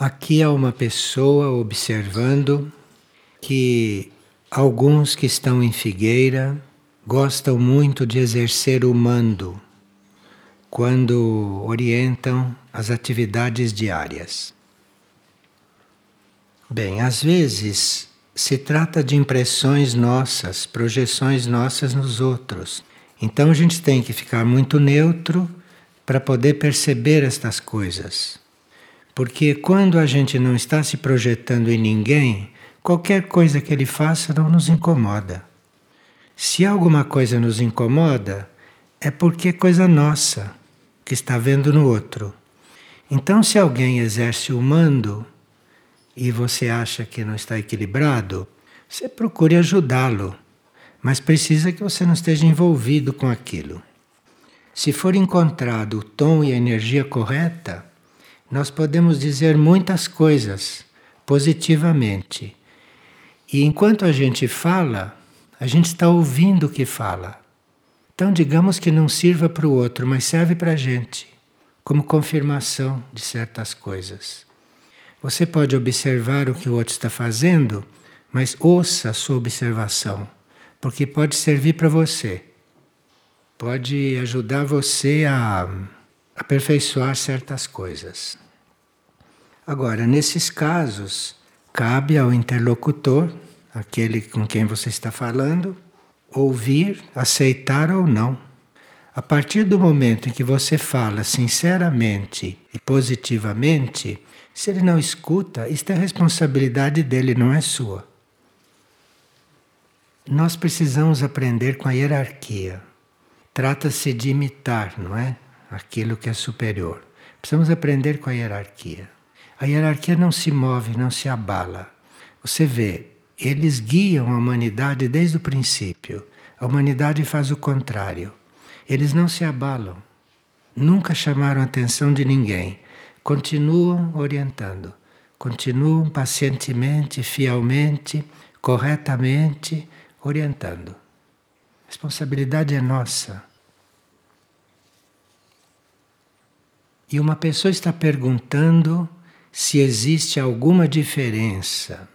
Aqui há uma pessoa observando que alguns que estão em Figueira gostam muito de exercer o mando quando orientam as atividades diárias. Bem, às vezes se trata de impressões nossas, projeções nossas nos outros. Então a gente tem que ficar muito neutro para poder perceber estas coisas. Porque quando a gente não está se projetando em ninguém, qualquer coisa que ele faça não nos incomoda. Se alguma coisa nos incomoda, é porque é coisa nossa que está vendo no outro. Então, se alguém exerce o mando, e você acha que não está equilibrado, você procure ajudá-lo, mas precisa que você não esteja envolvido com aquilo. Se for encontrado o tom e a energia correta, nós podemos dizer muitas coisas positivamente. E enquanto a gente fala, a gente está ouvindo o que fala. Então, digamos que não sirva para o outro, mas serve para a gente, como confirmação de certas coisas. Você pode observar o que o outro está fazendo, mas ouça a sua observação, porque pode servir para você. Pode ajudar você a aperfeiçoar certas coisas. Agora, nesses casos, cabe ao interlocutor, aquele com quem você está falando, ouvir, aceitar ou não. A partir do momento em que você fala sinceramente e positivamente, se ele não escuta, isto é responsabilidade dele, não é sua. Nós precisamos aprender com a hierarquia. Trata-se de imitar, não é? Aquilo que é superior. Precisamos aprender com a hierarquia. A hierarquia não se move, não se abala. Você vê, eles guiam a humanidade desde o princípio. A humanidade faz o contrário. Eles não se abalam. Nunca chamaram a atenção de ninguém continuam orientando, continuam pacientemente, fielmente, corretamente orientando. A responsabilidade é nossa. E uma pessoa está perguntando se existe alguma diferença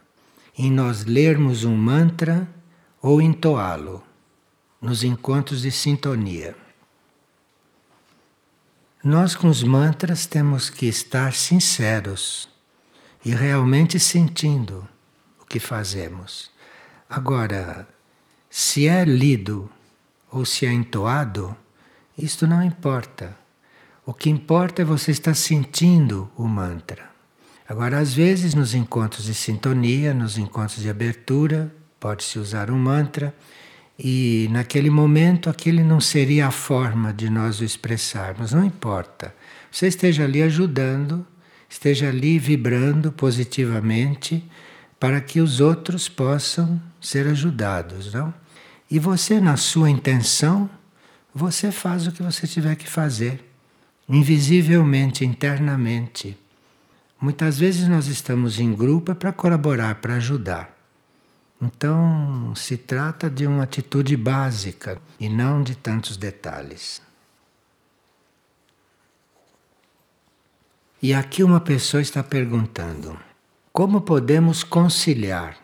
em nós lermos um mantra ou entoá-lo nos encontros de sintonia. Nós, com os mantras, temos que estar sinceros e realmente sentindo o que fazemos. Agora, se é lido ou se é entoado, isto não importa. O que importa é você estar sentindo o mantra. Agora, às vezes, nos encontros de sintonia, nos encontros de abertura, pode-se usar um mantra e naquele momento aquele não seria a forma de nós o expressarmos, não importa. Você esteja ali ajudando, esteja ali vibrando positivamente para que os outros possam ser ajudados, não? E você na sua intenção, você faz o que você tiver que fazer, invisivelmente, internamente. Muitas vezes nós estamos em grupo para colaborar, para ajudar. Então, se trata de uma atitude básica e não de tantos detalhes. E aqui uma pessoa está perguntando: como podemos conciliar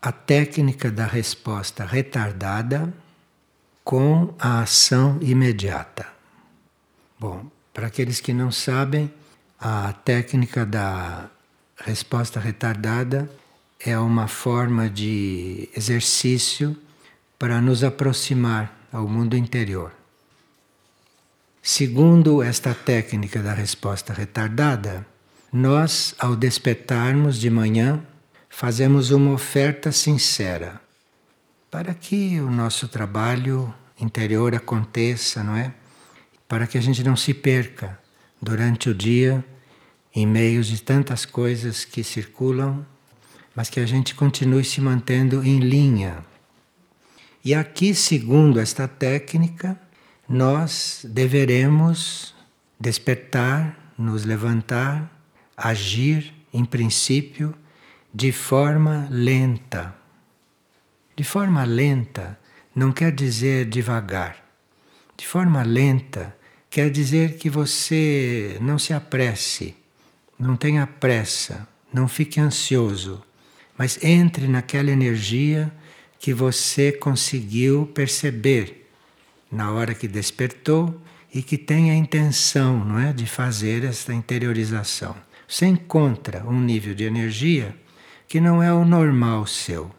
a técnica da resposta retardada com a ação imediata? Bom, para aqueles que não sabem, a técnica da resposta retardada é uma forma de exercício para nos aproximar ao mundo interior. Segundo esta técnica da resposta retardada, nós, ao despertarmos de manhã, fazemos uma oferta sincera para que o nosso trabalho interior aconteça, não é? Para que a gente não se perca durante o dia em meio de tantas coisas que circulam mas que a gente continue se mantendo em linha. E aqui, segundo esta técnica, nós deveremos despertar, nos levantar, agir, em princípio, de forma lenta. De forma lenta não quer dizer devagar. De forma lenta quer dizer que você não se apresse, Não tenha pressa, não fique ansioso, mas entre naquela energia que você conseguiu perceber na hora que despertou e que tem a intenção, não é, de fazer esta interiorização. Você encontra um nível de energia que não é o normal seu,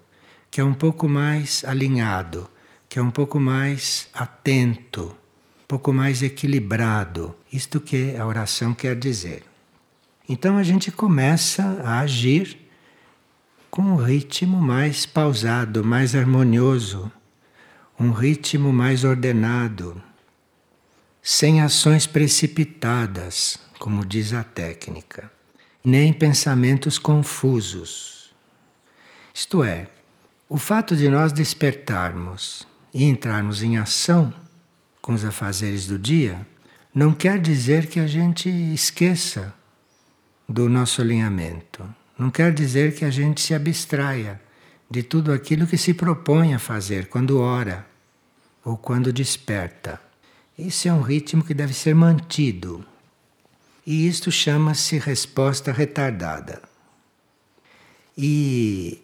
que é um pouco mais alinhado, que é um pouco mais atento, pouco mais equilibrado. Isto que a oração quer dizer. Então a gente começa a agir com um ritmo mais pausado, mais harmonioso, um ritmo mais ordenado, sem ações precipitadas, como diz a técnica, nem pensamentos confusos. Isto é, o fato de nós despertarmos e entrarmos em ação com os afazeres do dia não quer dizer que a gente esqueça do nosso alinhamento. Não quer dizer que a gente se abstraia de tudo aquilo que se propõe a fazer quando ora ou quando desperta. Esse é um ritmo que deve ser mantido. E isto chama-se resposta retardada. E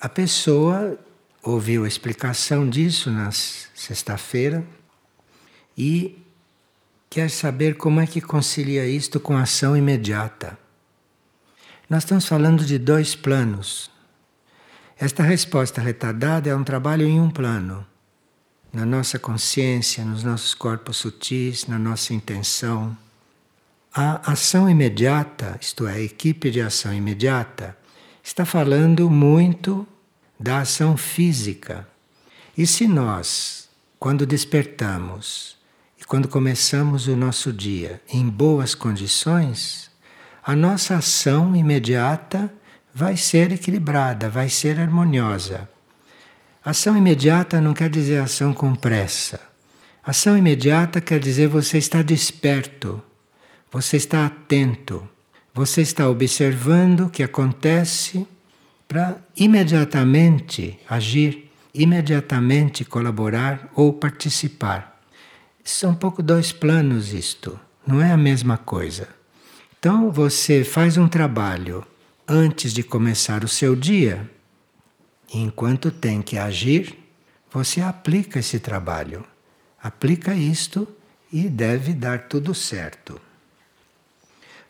a pessoa ouviu a explicação disso na sexta-feira e quer saber como é que concilia isto com a ação imediata. Nós estamos falando de dois planos. Esta resposta retardada é um trabalho em um plano, na nossa consciência, nos nossos corpos sutis, na nossa intenção. A ação imediata, isto é, a equipe de ação imediata, está falando muito da ação física. E se nós, quando despertamos quando começamos o nosso dia em boas condições, a nossa ação imediata vai ser equilibrada, vai ser harmoniosa. Ação imediata não quer dizer ação com pressa. Ação imediata quer dizer você está desperto, você está atento, você está observando o que acontece para imediatamente agir, imediatamente colaborar ou participar. São um pouco dois planos isto, não é a mesma coisa. Então você faz um trabalho antes de começar o seu dia, enquanto tem que agir, você aplica esse trabalho. Aplica isto e deve dar tudo certo.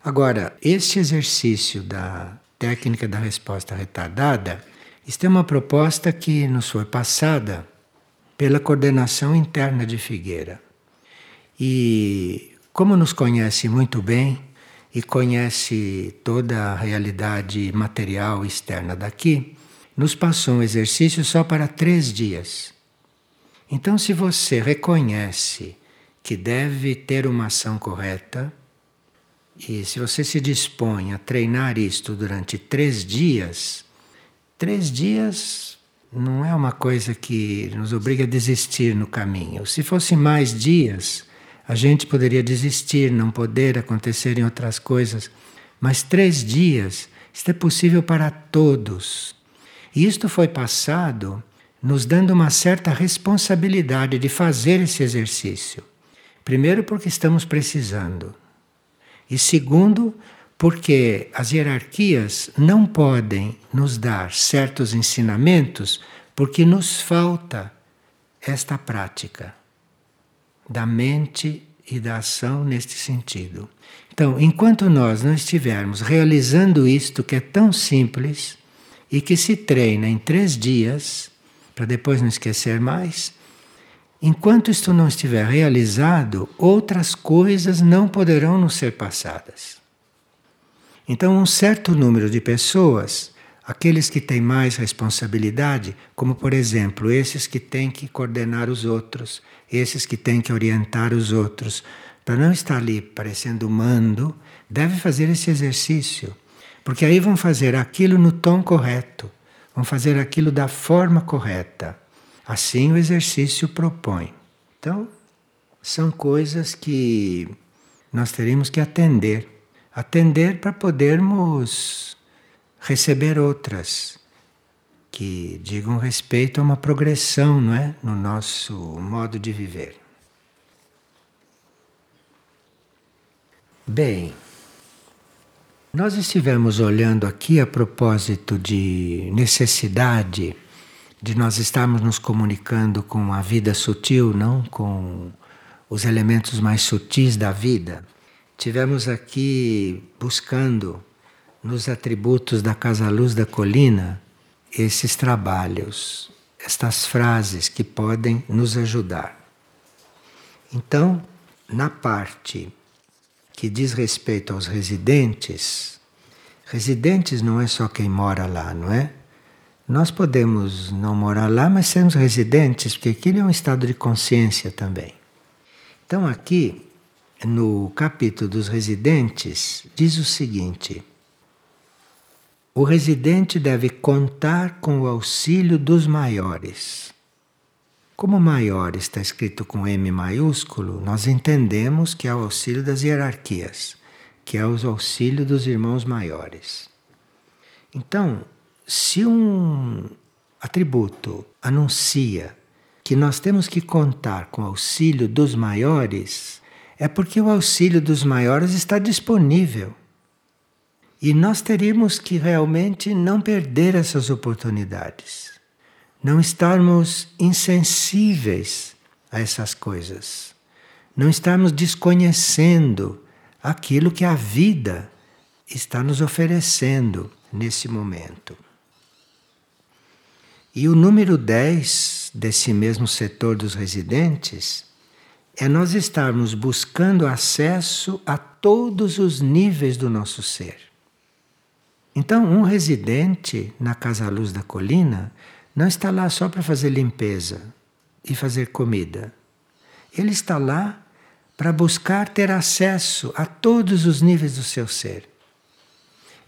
Agora, este exercício da técnica da resposta retardada, isto é uma proposta que nos foi passada pela coordenação interna de Figueira. E como nos conhece muito bem, e conhece toda a realidade material externa daqui, nos passou um exercício só para três dias. Então, se você reconhece que deve ter uma ação correta, e se você se dispõe a treinar isto durante três dias, três dias não é uma coisa que nos obriga a desistir no caminho. Se fosse mais dias, a gente poderia desistir, não poder acontecer em outras coisas, mas três dias, isto é possível para todos. E isto foi passado nos dando uma certa responsabilidade de fazer esse exercício. Primeiro, porque estamos precisando. E segundo, porque as hierarquias não podem nos dar certos ensinamentos porque nos falta esta prática da mente e da ação neste sentido. Então, enquanto nós não estivermos realizando isto que é tão simples e que se treina em três dias, para depois não esquecer mais, enquanto isto não estiver realizado, outras coisas não poderão nos ser passadas. Então, um certo número de pessoas Aqueles que têm mais responsabilidade, como por exemplo, esses que têm que coordenar os outros, esses que têm que orientar os outros, para não estar ali parecendo mando, deve fazer esse exercício, porque aí vão fazer aquilo no tom correto, vão fazer aquilo da forma correta. Assim o exercício propõe. Então, são coisas que nós teríamos que atender. Atender para podermos receber outras que digam respeito a uma progressão, não é, no nosso modo de viver. Bem, Nós estivemos olhando aqui a propósito de necessidade de nós estarmos nos comunicando com a vida sutil, não com os elementos mais sutis da vida. Tivemos aqui buscando nos atributos da Casa Luz da Colina esses trabalhos, estas frases que podem nos ajudar. Então, na parte que diz respeito aos residentes, residentes não é só quem mora lá, não é? Nós podemos não morar lá, mas sermos residentes, porque aquilo é um estado de consciência também. Então, aqui, no capítulo dos residentes, diz o seguinte: o residente deve contar com o auxílio dos maiores. Como maior está escrito com M maiúsculo, nós entendemos que é o auxílio das hierarquias, que é o auxílio dos irmãos maiores. Então, se um atributo anuncia que nós temos que contar com o auxílio dos maiores, é porque o auxílio dos maiores está disponível. E nós teríamos que realmente não perder essas oportunidades não estarmos insensíveis a essas coisas, não estarmos desconhecendo aquilo que a vida está nos oferecendo nesse momento. E o número 10 desse mesmo setor dos residentes é nós estarmos buscando acesso a todos os níveis do nosso ser. Então, um residente na Casa Luz da Colina não está lá só para fazer limpeza e fazer comida. Ele está lá para buscar ter acesso a todos os níveis do seu ser.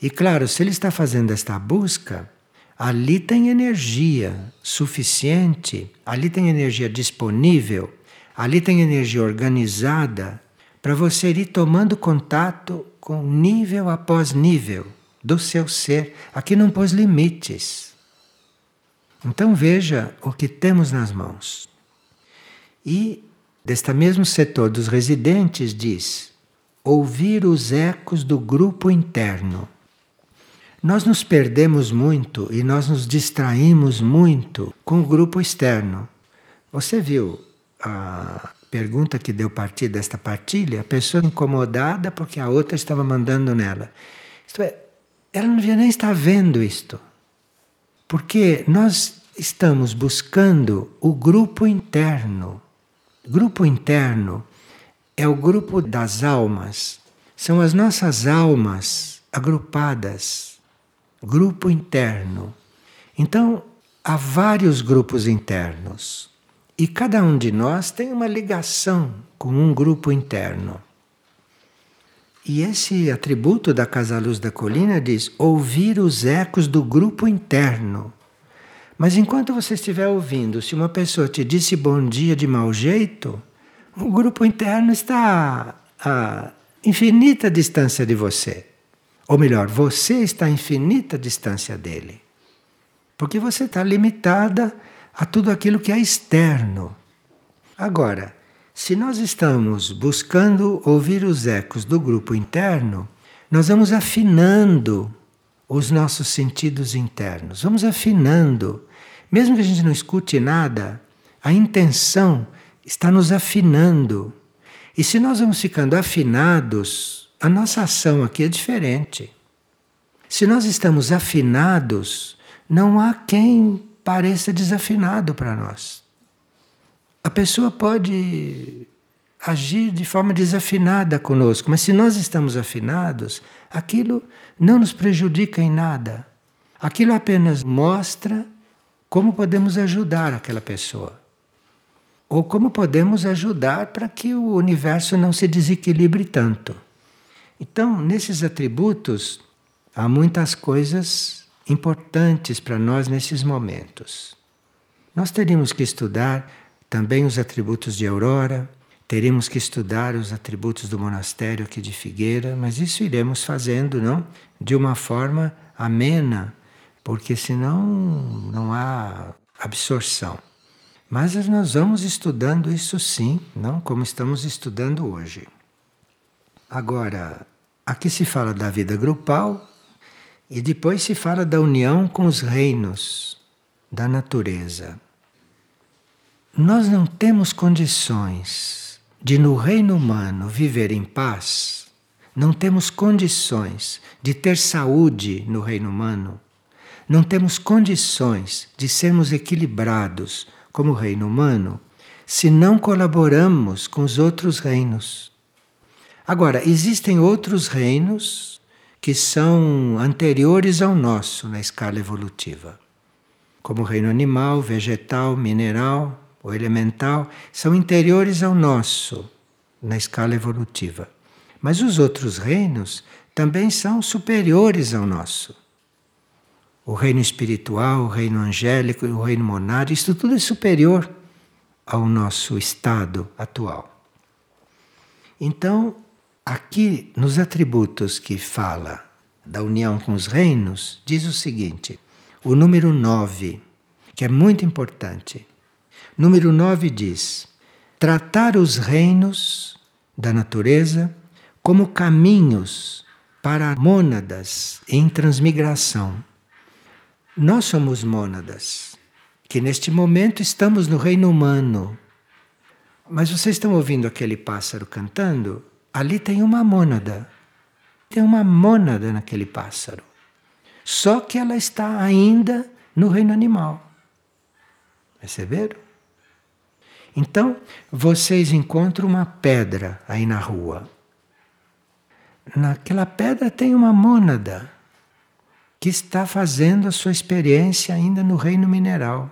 E claro, se ele está fazendo esta busca, ali tem energia suficiente, ali tem energia disponível, ali tem energia organizada para você ir tomando contato com nível após nível do seu ser. Aqui não pôs limites. Então veja o que temos nas mãos. E desta mesmo setor dos residentes diz: ouvir os ecos do grupo interno. Nós nos perdemos muito e nós nos distraímos muito com o grupo externo. Você viu a pergunta que deu partida desta partilha? A pessoa incomodada porque a outra estava mandando nela. Isto é, ela não devia nem estar vendo isto. Porque nós estamos buscando o grupo interno. Grupo interno é o grupo das almas. São as nossas almas agrupadas. Grupo interno. Então, há vários grupos internos. E cada um de nós tem uma ligação com um grupo interno. E esse atributo da Casa Luz da Colina diz: ouvir os ecos do grupo interno. Mas enquanto você estiver ouvindo, se uma pessoa te disse bom dia de mau jeito, o grupo interno está a infinita distância de você. Ou melhor, você está a infinita distância dele. Porque você está limitada a tudo aquilo que é externo. Agora, se nós estamos buscando ouvir os ecos do grupo interno, nós vamos afinando os nossos sentidos internos, vamos afinando. Mesmo que a gente não escute nada, a intenção está nos afinando. E se nós vamos ficando afinados, a nossa ação aqui é diferente. Se nós estamos afinados, não há quem pareça desafinado para nós. A pessoa pode agir de forma desafinada conosco, mas se nós estamos afinados, aquilo não nos prejudica em nada. Aquilo apenas mostra como podemos ajudar aquela pessoa. Ou como podemos ajudar para que o universo não se desequilibre tanto. Então, nesses atributos, há muitas coisas importantes para nós nesses momentos. Nós teríamos que estudar também os atributos de Aurora, teremos que estudar os atributos do monastério aqui de Figueira, mas isso iremos fazendo, não? De uma forma amena, porque senão não há absorção. Mas nós vamos estudando isso sim, não como estamos estudando hoje. Agora, aqui se fala da vida grupal e depois se fala da união com os reinos da natureza. Nós não temos condições de, no reino humano, viver em paz, não temos condições de ter saúde no reino humano, não temos condições de sermos equilibrados como reino humano se não colaboramos com os outros reinos. Agora, existem outros reinos que são anteriores ao nosso na escala evolutiva, como o reino animal, vegetal, mineral ou elemental, são interiores ao nosso na escala evolutiva. Mas os outros reinos também são superiores ao nosso. O reino espiritual, o reino angélico, o reino monário, isso tudo é superior ao nosso estado atual. Então, aqui nos atributos que fala da união com os reinos, diz o seguinte: o número 9, que é muito importante. Número 9 diz: tratar os reinos da natureza como caminhos para mônadas em transmigração. Nós somos mônadas, que neste momento estamos no reino humano. Mas vocês estão ouvindo aquele pássaro cantando? Ali tem uma mônada. Tem uma mônada naquele pássaro. Só que ela está ainda no reino animal. Perceberam? Então, vocês encontram uma pedra aí na rua. Naquela pedra tem uma mônada que está fazendo a sua experiência ainda no reino mineral.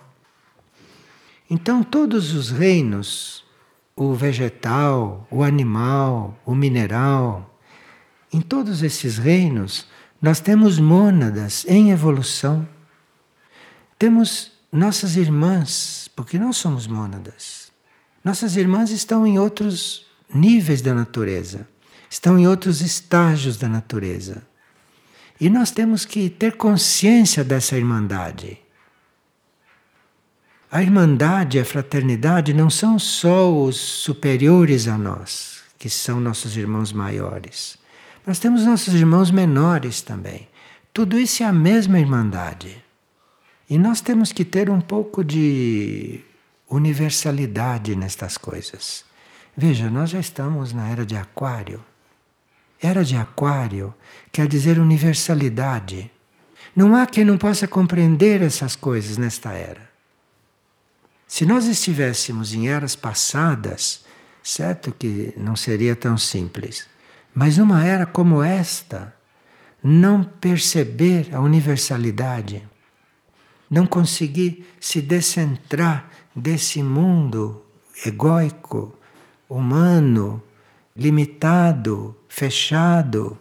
Então, todos os reinos, o vegetal, o animal, o mineral, em todos esses reinos, nós temos mônadas em evolução. Temos nossas irmãs, porque nós somos mônadas. Nossas irmãs estão em outros níveis da natureza, estão em outros estágios da natureza. E nós temos que ter consciência dessa irmandade. A irmandade e a fraternidade não são só os superiores a nós, que são nossos irmãos maiores. Nós temos nossos irmãos menores também. Tudo isso é a mesma irmandade. E nós temos que ter um pouco de universalidade nestas coisas. Veja, nós já estamos na era de Aquário. Era de Aquário quer dizer universalidade. Não há quem não possa compreender essas coisas nesta era. Se nós estivéssemos em eras passadas, certo que não seria tão simples, mas numa era como esta, não perceber a universalidade, não conseguir se descentrar desse mundo egóico, humano, limitado, fechado.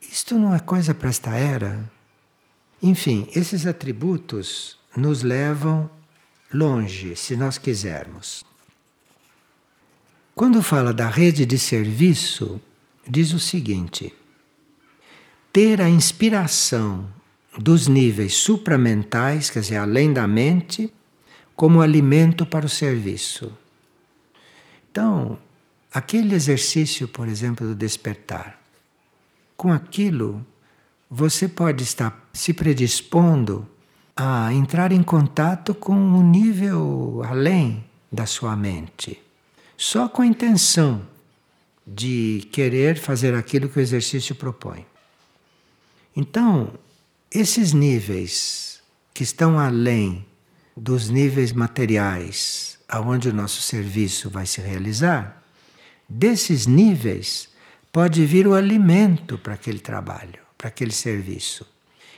Isto não é coisa para esta era. Enfim, esses atributos nos levam longe, se nós quisermos. Quando fala da rede de serviço, diz o seguinte: ter a inspiração dos níveis supramentais, quer dizer, além da mente, como alimento para o serviço. Então, aquele exercício, por exemplo, do despertar, com aquilo você pode estar se predispondo a entrar em contato com um nível além da sua mente, só com a intenção de querer fazer aquilo que o exercício propõe. Então, esses níveis que estão além dos níveis materiais aonde o nosso serviço vai se realizar, desses níveis pode vir o alimento para aquele trabalho, para aquele serviço.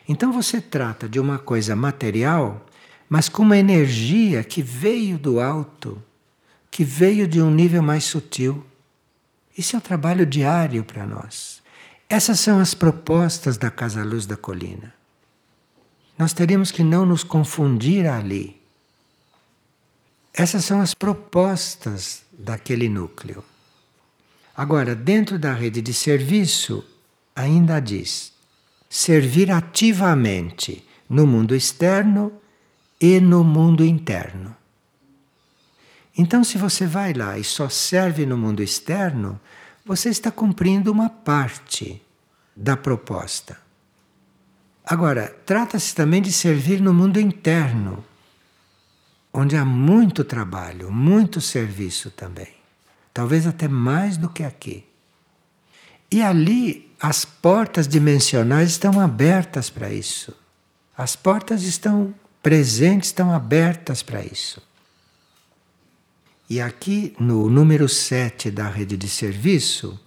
Então você trata de uma coisa material, mas com uma energia que veio do alto, que veio de um nível mais sutil. Isso é um trabalho diário para nós. Essas são as propostas da Casa Luz da Colina. Nós teríamos que não nos confundir ali. Essas são as propostas daquele núcleo. Agora, dentro da rede de serviço, ainda diz: servir ativamente no mundo externo e no mundo interno. Então, se você vai lá e só serve no mundo externo, você está cumprindo uma parte da proposta. Agora, trata-se também de servir no mundo interno, onde há muito trabalho, muito serviço também. Talvez até mais do que aqui. E ali as portas dimensionais estão abertas para isso. As portas estão presentes, estão abertas para isso. E aqui no número 7 da rede de serviço,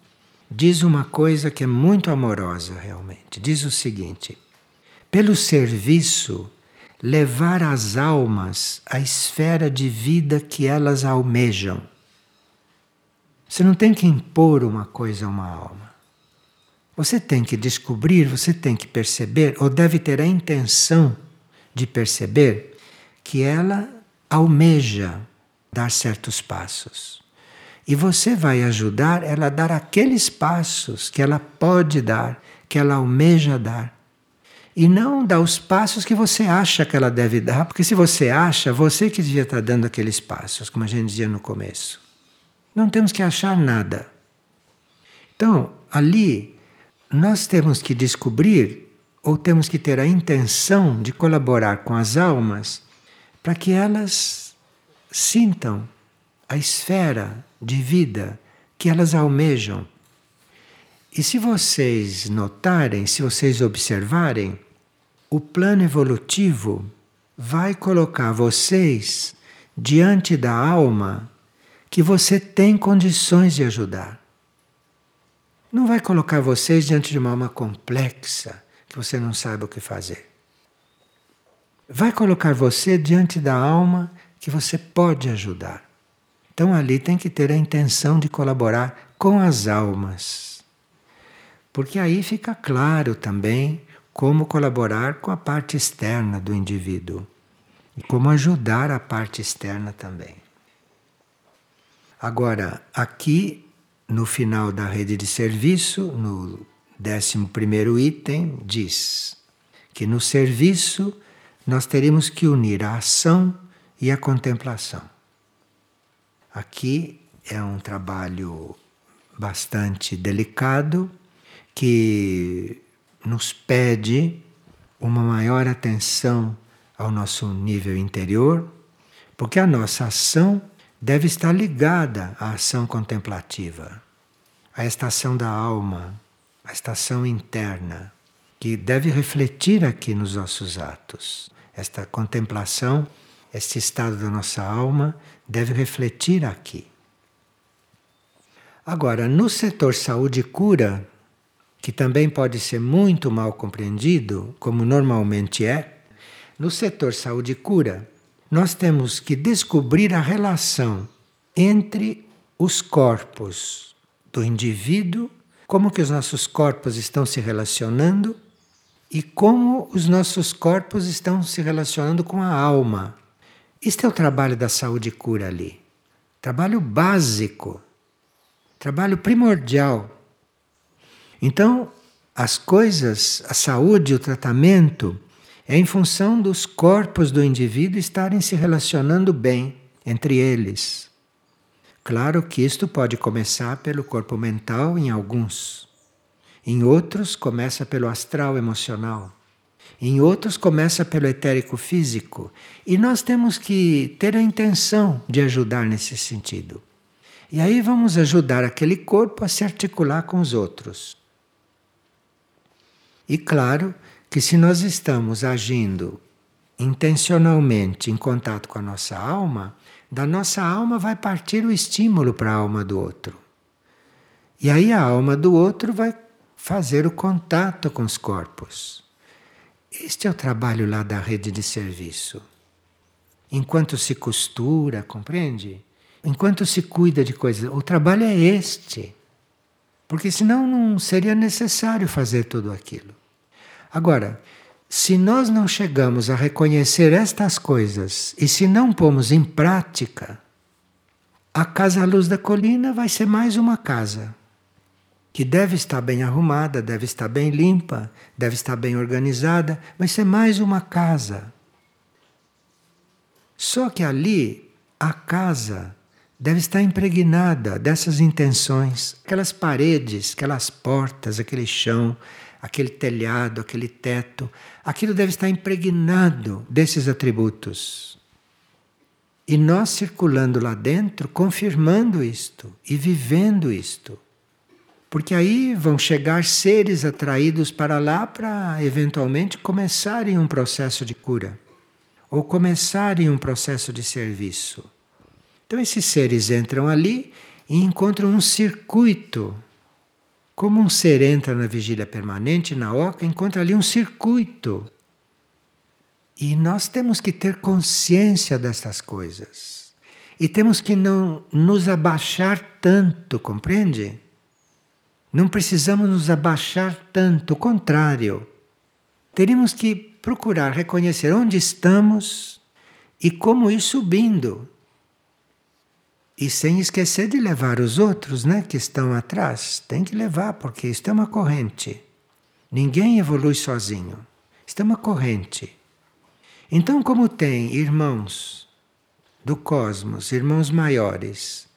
diz uma coisa que é muito amorosa realmente. Diz o seguinte: pelo serviço, levar as almas à esfera de vida que elas almejam. Você não tem que impor uma coisa a uma alma. Você tem que descobrir, você tem que perceber, ou deve ter a intenção de perceber, que ela almeja dar certos passos. E você vai ajudar ela a dar aqueles passos que ela pode dar, que ela almeja dar. E não dar os passos que você acha que ela deve dar, porque se você acha, você que devia estar dando aqueles passos, como a gente dizia no começo. Não temos que achar nada. Então, ali, nós temos que descobrir, ou temos que ter a intenção de colaborar com as almas, para que elas sintam a esfera de vida que elas almejam. E se vocês notarem, se vocês observarem, o plano evolutivo vai colocar vocês diante da alma que você tem condições de ajudar. Não vai colocar vocês diante de uma alma complexa que você não sabe o que fazer. Vai colocar você diante da alma que você pode ajudar. Então ali tem que ter a intenção de colaborar com as almas. Porque aí fica claro também como colaborar com a parte externa do indivíduo e como ajudar a parte externa também. Agora, aqui no final da rede de serviço, no 11 item, diz que no serviço nós teríamos que unir a ação e a contemplação. Aqui é um trabalho bastante delicado que nos pede uma maior atenção ao nosso nível interior, porque a nossa ação deve estar ligada à ação contemplativa, à estação da alma, à estação interna, que deve refletir aqui nos nossos atos. Esta contemplação este estado da nossa alma deve refletir aqui. Agora, no setor saúde e cura, que também pode ser muito mal compreendido, como normalmente é, no setor saúde e cura, nós temos que descobrir a relação entre os corpos do indivíduo, como que os nossos corpos estão se relacionando e como os nossos corpos estão se relacionando com a alma. Este é o trabalho da saúde e cura ali. Trabalho básico, trabalho primordial. Então, as coisas, a saúde, o tratamento, é em função dos corpos do indivíduo estarem se relacionando bem entre eles. Claro que isto pode começar pelo corpo mental em alguns, em outros começa pelo astral emocional. Em outros começa pelo etérico físico. E nós temos que ter a intenção de ajudar nesse sentido. E aí vamos ajudar aquele corpo a se articular com os outros. E claro que se nós estamos agindo intencionalmente em contato com a nossa alma, da nossa alma vai partir o estímulo para a alma do outro. E aí a alma do outro vai fazer o contato com os corpos. Este é o trabalho lá da rede de serviço. Enquanto se costura, compreende? Enquanto se cuida de coisas, o trabalho é este. Porque senão não seria necessário fazer tudo aquilo. Agora, se nós não chegamos a reconhecer estas coisas e se não pomos em prática, a casa à luz da colina vai ser mais uma casa que deve estar bem arrumada, deve estar bem limpa, deve estar bem organizada, vai ser mais uma casa. Só que ali a casa deve estar impregnada dessas intenções, aquelas paredes, aquelas portas, aquele chão, aquele telhado, aquele teto, aquilo deve estar impregnado desses atributos. E nós circulando lá dentro, confirmando isto e vivendo isto. Porque aí vão chegar seres atraídos para lá para eventualmente começarem um processo de cura ou começarem um processo de serviço. Então esses seres entram ali e encontram um circuito como um ser entra na vigília permanente, na oca, encontra ali um circuito. E nós temos que ter consciência dessas coisas. E temos que não nos abaixar tanto, compreende? Não precisamos nos abaixar tanto, o contrário. Teríamos que procurar reconhecer onde estamos e como ir subindo. E sem esquecer de levar os outros, né, que estão atrás. Tem que levar, porque isto é uma corrente. Ninguém evolui sozinho. Isto é uma corrente. Então, como tem irmãos do cosmos, irmãos maiores,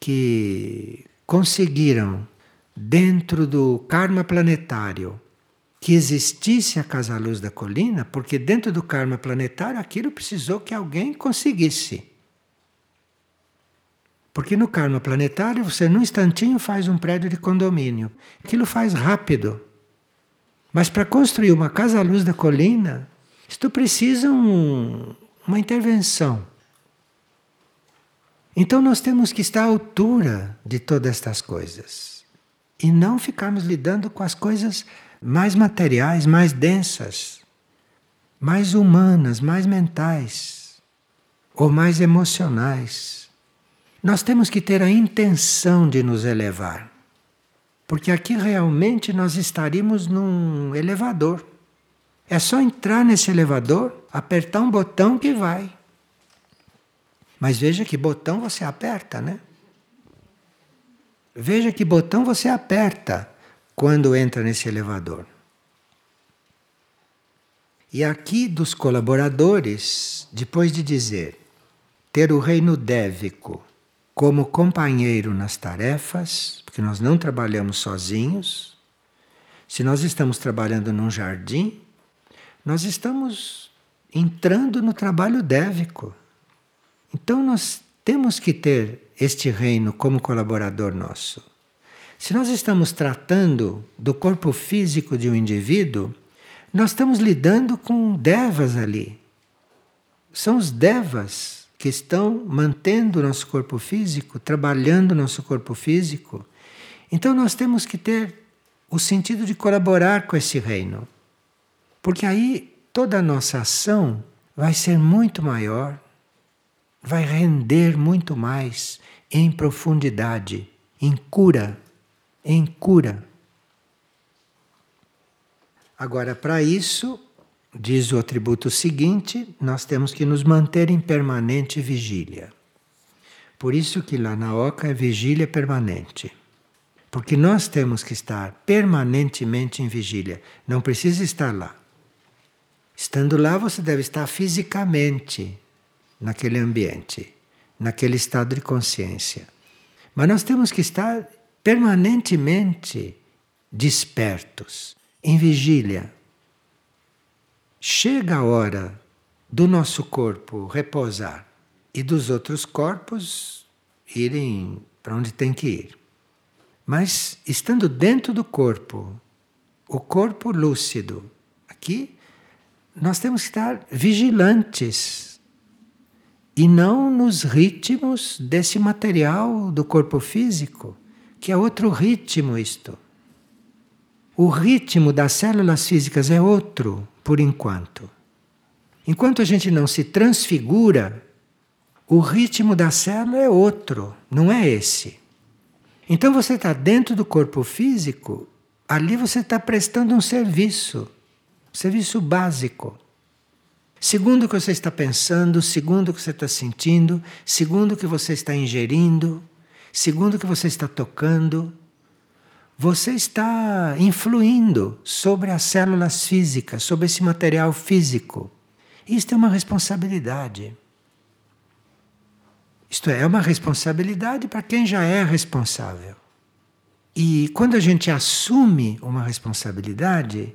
que conseguiram, dentro do karma planetário, que existisse a Casa Luz da Colina, porque dentro do karma planetário aquilo precisou que alguém conseguisse. Porque no karma planetário você num instantinho faz um prédio de condomínio. Aquilo faz rápido. Mas para construir uma casa à luz da colina, isto precisa um, uma intervenção. Então nós temos que estar à altura de todas estas coisas. E não ficarmos lidando com as coisas mais materiais, mais densas, mais humanas, mais mentais, ou mais emocionais. Nós temos que ter a intenção de nos elevar. Porque aqui realmente nós estaríamos num elevador. É só entrar nesse elevador, apertar um botão que vai. Mas veja que botão você aperta, né? Veja que botão você aperta quando entra nesse elevador. E aqui dos colaboradores, depois de dizer ter o reino dévico como companheiro nas tarefas, porque nós não trabalhamos sozinhos. Se nós estamos trabalhando num jardim, nós estamos entrando no trabalho dévico. Então nós temos que ter este reino como colaborador nosso. Se nós estamos tratando do corpo físico de um indivíduo, nós estamos lidando com devas ali. São os devas que estão mantendo o nosso corpo físico, trabalhando o nosso corpo físico. Então nós temos que ter o sentido de colaborar com esse reino. Porque aí toda a nossa ação vai ser muito maior, vai render muito mais em profundidade, em cura, em cura. Agora, para isso, Diz o atributo seguinte: nós temos que nos manter em permanente vigília. Por isso que lá na Oca é vigília permanente. Porque nós temos que estar permanentemente em vigília. Não precisa estar lá. Estando lá, você deve estar fisicamente naquele ambiente, naquele estado de consciência. Mas nós temos que estar permanentemente despertos, em vigília. Chega a hora do nosso corpo repousar e dos outros corpos irem para onde tem que ir. Mas estando dentro do corpo, o corpo lúcido, aqui, nós temos que estar vigilantes e não nos ritmos desse material do corpo físico, que é outro ritmo isto. O ritmo das células físicas é outro por enquanto. Enquanto a gente não se transfigura, o ritmo da célula é outro, não é esse. Então você está dentro do corpo físico, ali você está prestando um serviço, um serviço básico. Segundo o que você está pensando, segundo o que você está sentindo, segundo o que você está ingerindo, segundo o que você está tocando, você está influindo sobre as células físicas, sobre esse material físico. Isto é uma responsabilidade. Isto é, é uma responsabilidade para quem já é responsável. E quando a gente assume uma responsabilidade,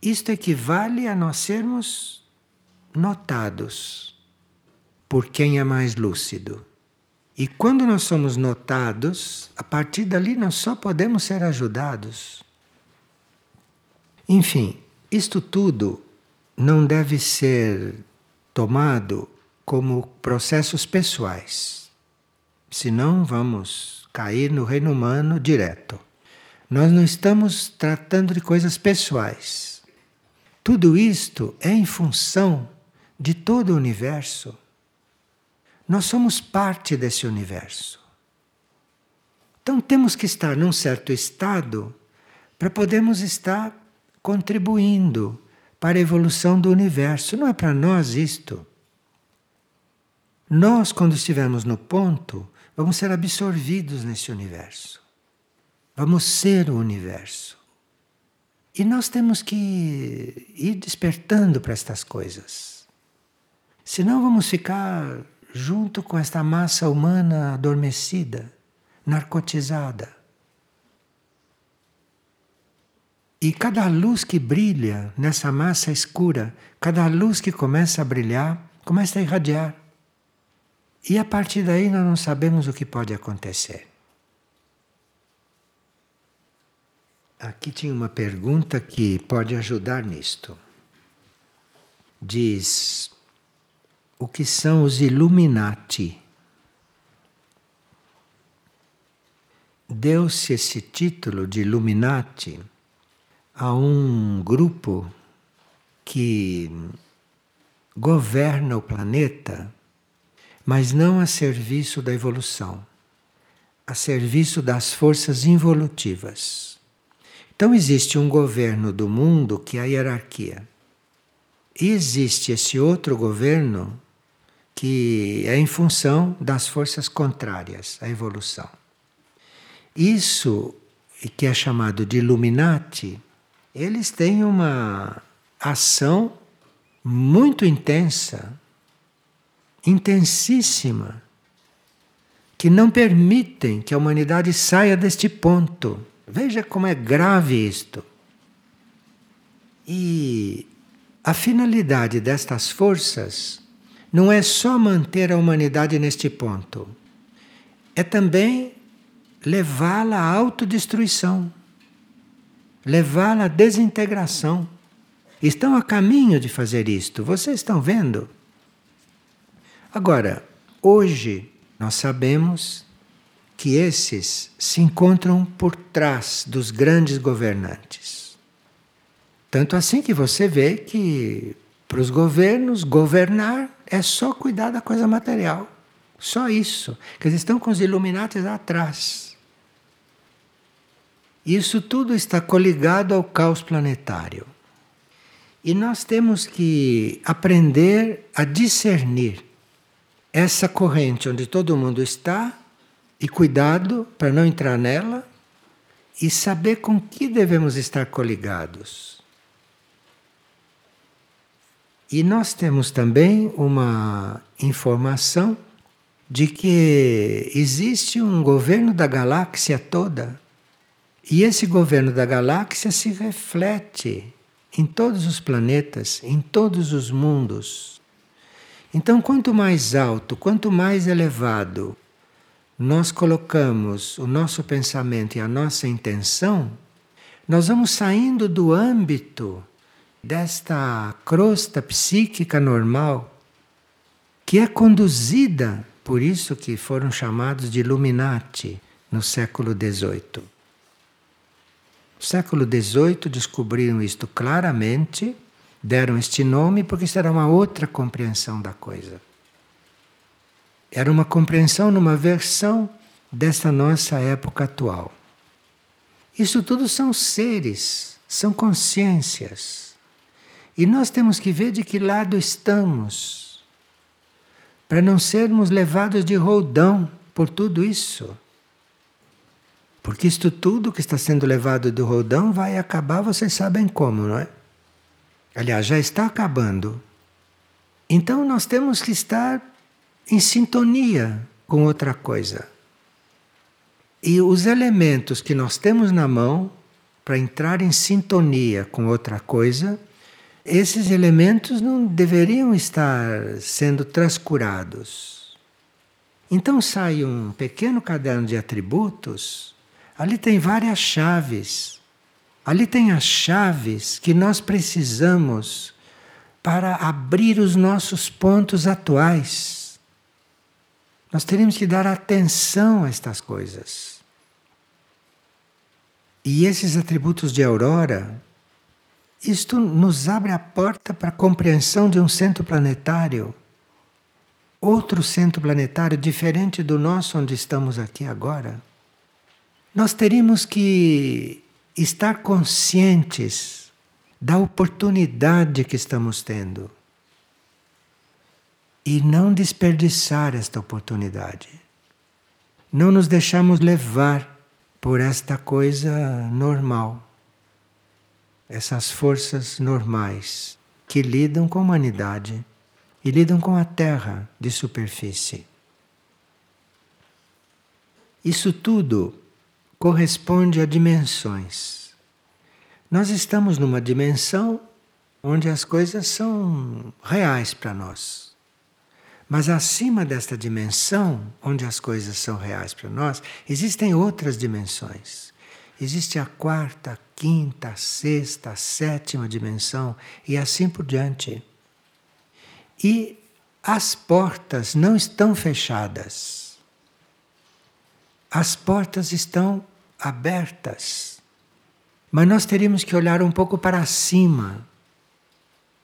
isto equivale a nós sermos notados por quem é mais lúcido. E quando nós somos notados, a partir dali nós só podemos ser ajudados. Enfim, isto tudo não deve ser tomado como processos pessoais. Senão vamos cair no reino humano direto. Nós não estamos tratando de coisas pessoais. Tudo isto é em função de todo o universo. Nós somos parte desse universo. Então temos que estar num certo estado para podermos estar contribuindo para a evolução do universo. Não é para nós isto. Nós, quando estivermos no ponto, vamos ser absorvidos nesse universo. Vamos ser o universo. E nós temos que ir despertando para estas coisas. Senão vamos ficar junto com esta massa humana adormecida, narcotizada. E cada luz que brilha nessa massa escura, cada luz que começa a brilhar, começa a irradiar. E a partir daí nós não sabemos o que pode acontecer. Aqui tinha uma pergunta que pode ajudar nisto. Diz: o que são os Illuminati. Deu-se esse título de Illuminati a um grupo que governa o planeta, mas não a serviço da evolução, a serviço das forças involutivas. Então existe um governo do mundo que é a hierarquia. E existe esse outro governo que é em função das forças contrárias à evolução. Isso, que é chamado de Illuminati, eles têm uma ação muito intensa, intensíssima, que não permitem que a humanidade saia deste ponto. Veja como é grave isto. E a finalidade destas forças não é só manter a humanidade neste ponto, é também levá-la à autodestruição, levá-la à desintegração. Estão a caminho de fazer isto, vocês estão vendo? Agora, hoje nós sabemos que esses se encontram por trás dos grandes governantes. Tanto assim que você vê que para os governos governar é só cuidar da coisa material. Só isso. Que eles estão com os Illuminatis atrás. Isso tudo está coligado ao caos planetário. E nós temos que aprender a discernir essa corrente onde todo mundo está e cuidado para não entrar nela e saber com que devemos estar coligados. E nós temos também uma informação de que existe um governo da galáxia toda. E esse governo da galáxia se reflete em todos os planetas, em todos os mundos. Então, quanto mais alto, quanto mais elevado nós colocamos o nosso pensamento e a nossa intenção, nós vamos saindo do âmbito desta crosta psíquica normal que é conduzida, por isso que foram chamados de Illuminati no século XVIII. No século XVIII descobriram isto claramente, deram este nome porque isso era uma outra compreensão da coisa. Era uma compreensão numa versão desta nossa época atual. Isso tudo são seres, são consciências e nós temos que ver de que lado estamos, para não sermos levados de roldão por tudo isso. Porque isto tudo que está sendo levado do roldão vai acabar, vocês sabem como, não é? Aliás, já está acabando. Então nós temos que estar em sintonia com outra coisa. E os elementos que nós temos na mão para entrar em sintonia com outra coisa, esses elementos não deveriam estar sendo transcurados. Então sai um pequeno caderno de atributos, ali tem várias chaves. Ali tem as chaves que nós precisamos para abrir os nossos pontos atuais. Nós teríamos que dar atenção a estas coisas. E esses atributos de aurora, isto nos abre a porta para a compreensão de um centro planetário. Outro centro planetário diferente do nosso, onde estamos aqui agora. Nós teríamos que estar conscientes da oportunidade que estamos tendo e não desperdiçar esta oportunidade. Não nos deixamos levar por esta coisa normal, essas forças normais que lidam com a humanidade e lidam com a Terra de superfície. Isso tudo corresponde a dimensões. Nós estamos numa dimensão onde as coisas são reais para nós. Mas acima desta dimensão, onde as coisas são reais para nós, existem outras dimensões. Existe a quarta, quinta, sexta, sétima dimensão e assim por diante. E as portas não estão fechadas. As portas estão abertas. Mas nós teríamos que olhar um pouco para cima.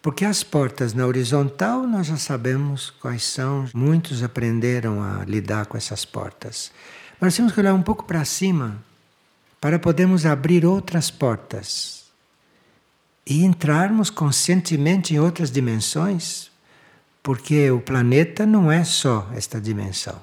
Porque as portas na horizontal nós já sabemos quais são, muitos aprenderam a lidar com essas portas. Mas temos que olhar um pouco para cima para podermos abrir outras portas e entrarmos conscientemente em outras dimensões, porque o planeta não é só esta dimensão.